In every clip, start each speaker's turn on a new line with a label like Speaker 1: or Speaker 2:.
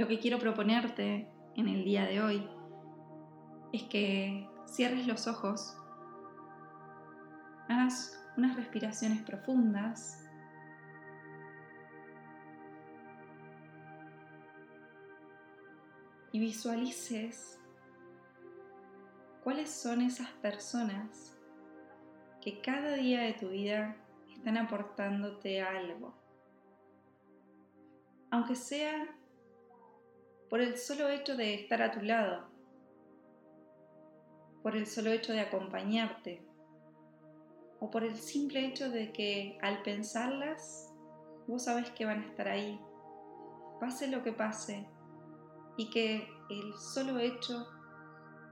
Speaker 1: Lo que quiero proponerte en el día de hoy es que cierres los ojos, hagas unas respiraciones profundas y visualices cuáles son esas personas que cada día de tu vida están aportándote algo. Aunque sea por el solo hecho de estar a tu lado, por el solo hecho de acompañarte, o por el simple hecho de que al pensarlas, vos sabes que van a estar ahí, pase lo que pase, y que el solo hecho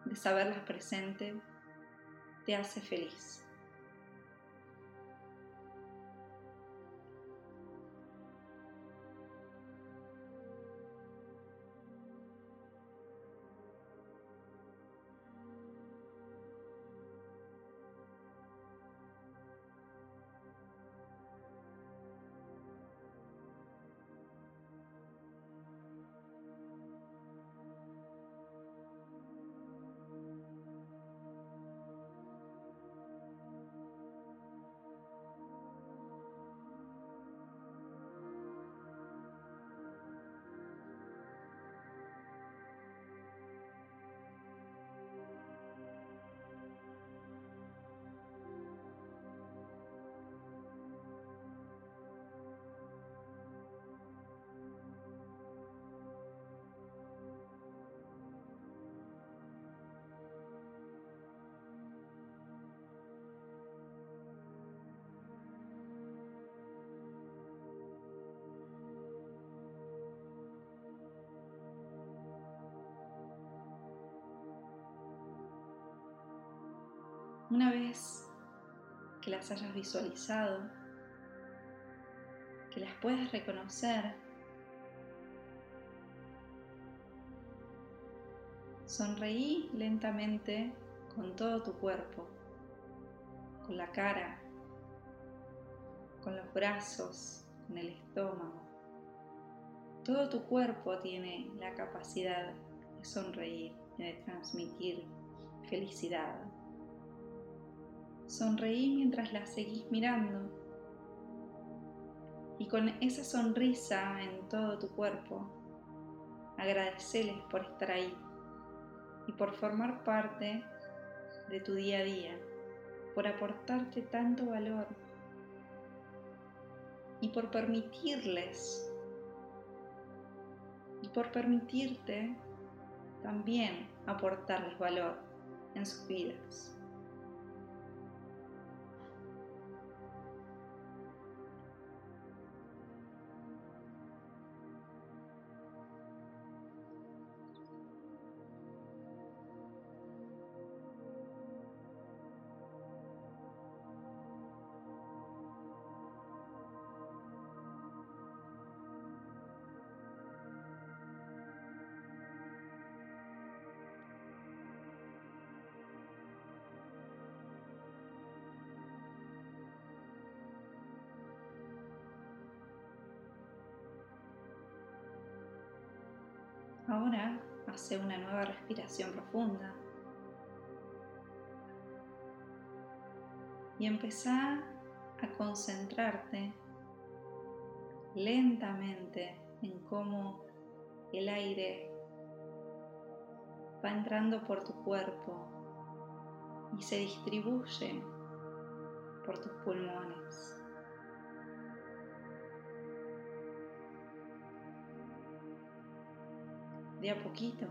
Speaker 1: de saberlas presente te hace feliz. Una vez que las hayas visualizado, que las puedas reconocer, sonreí lentamente con todo tu cuerpo, con la cara, con los brazos, con el estómago. Todo tu cuerpo tiene la capacidad de sonreír y de transmitir felicidad. Sonreí mientras la seguís mirando y con esa sonrisa en todo tu cuerpo, agradeceles por estar ahí y por formar parte de tu día a día, por aportarte tanto valor y por permitirles y por permitirte también aportarles valor en sus vidas. Ahora hace una nueva respiración profunda. Y empezá a concentrarte lentamente en cómo el aire va entrando por tu cuerpo y se distribuye por tus pulmones. De a poquito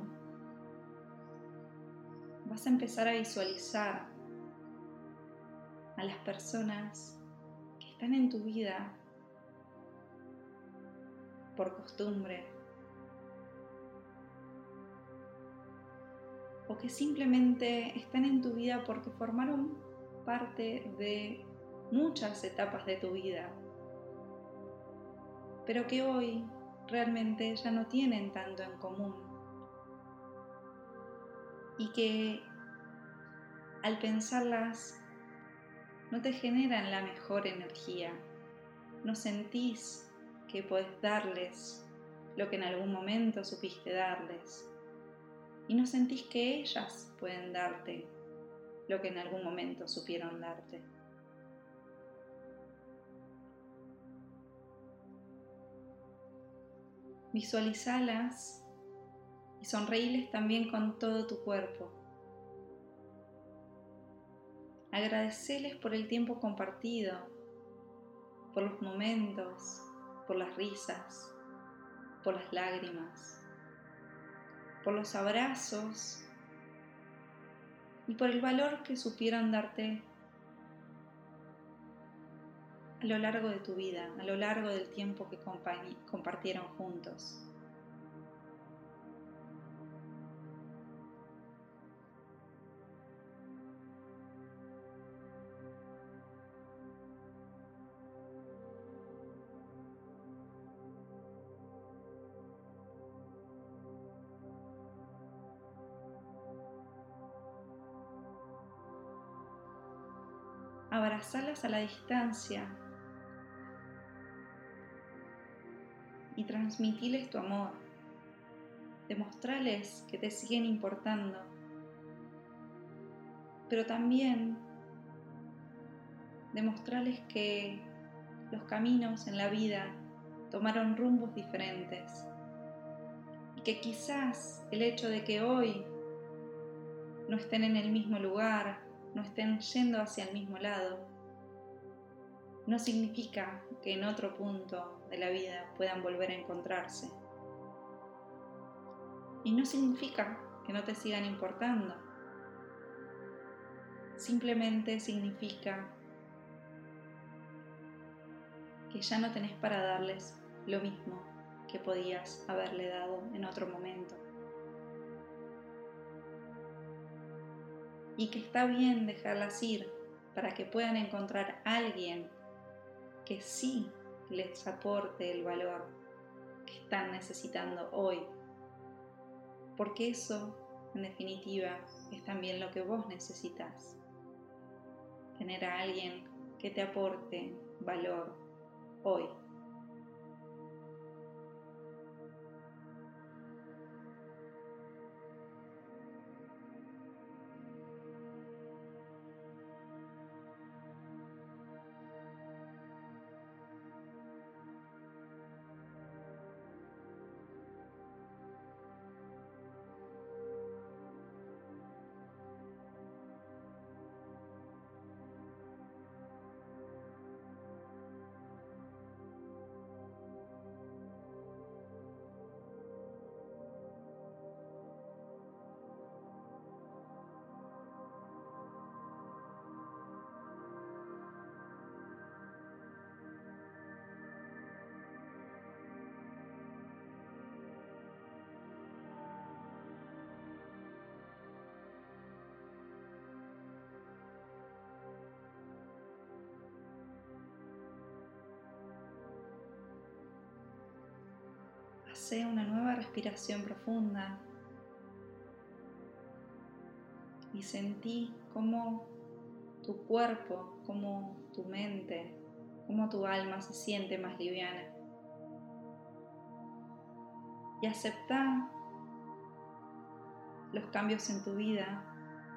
Speaker 1: vas a empezar a visualizar a las personas que están en tu vida por costumbre o que simplemente están en tu vida porque formaron parte de muchas etapas de tu vida, pero que hoy realmente ya no tienen tanto en común. Y que al pensarlas no te generan la mejor energía, no sentís que puedes darles lo que en algún momento supiste darles. Y no sentís que ellas pueden darte lo que en algún momento supieron darte. Visualizalas y sonreíles también con todo tu cuerpo. Agradeceles por el tiempo compartido, por los momentos, por las risas, por las lágrimas, por los abrazos y por el valor que supieron darte a lo largo de tu vida, a lo largo del tiempo que compartieron juntos. abrazalas a la distancia y transmitiles tu amor. Demostrales que te siguen importando, pero también demostrales que los caminos en la vida tomaron rumbos diferentes y que quizás el hecho de que hoy no estén en el mismo lugar no estén yendo hacia el mismo lado, no significa que en otro punto de la vida puedan volver a encontrarse. Y no significa que no te sigan importando. Simplemente significa que ya no tenés para darles lo mismo que podías haberle dado en otro momento. y que está bien dejarlas ir para que puedan encontrar a alguien que sí les aporte el valor que están necesitando hoy. Porque eso, en definitiva, es también lo que vos necesitas. Tener a alguien que te aporte valor hoy. Hace una nueva respiración profunda. Y sentí cómo tu cuerpo, cómo tu mente, cómo tu alma se siente más liviana. Y acepta los cambios en tu vida,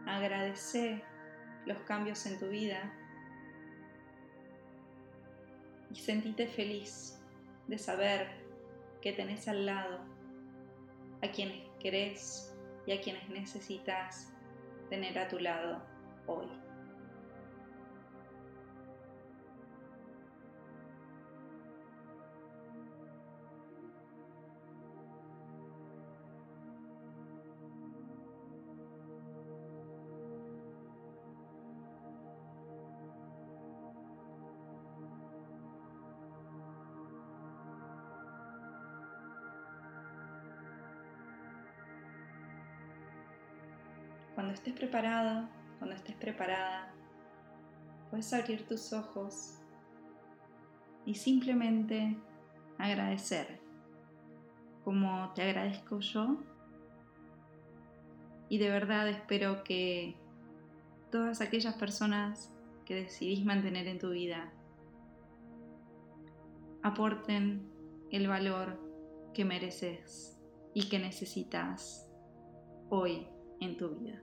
Speaker 1: agradece los cambios en tu vida. Y sentite feliz de saber que tenés al lado, a quienes querés y a quienes necesitas tener a tu lado hoy. Cuando estés preparado, cuando estés preparada, puedes abrir tus ojos y simplemente agradecer, como te agradezco yo. Y de verdad espero que todas aquellas personas que decidís mantener en tu vida aporten el valor que mereces y que necesitas hoy en tu vida.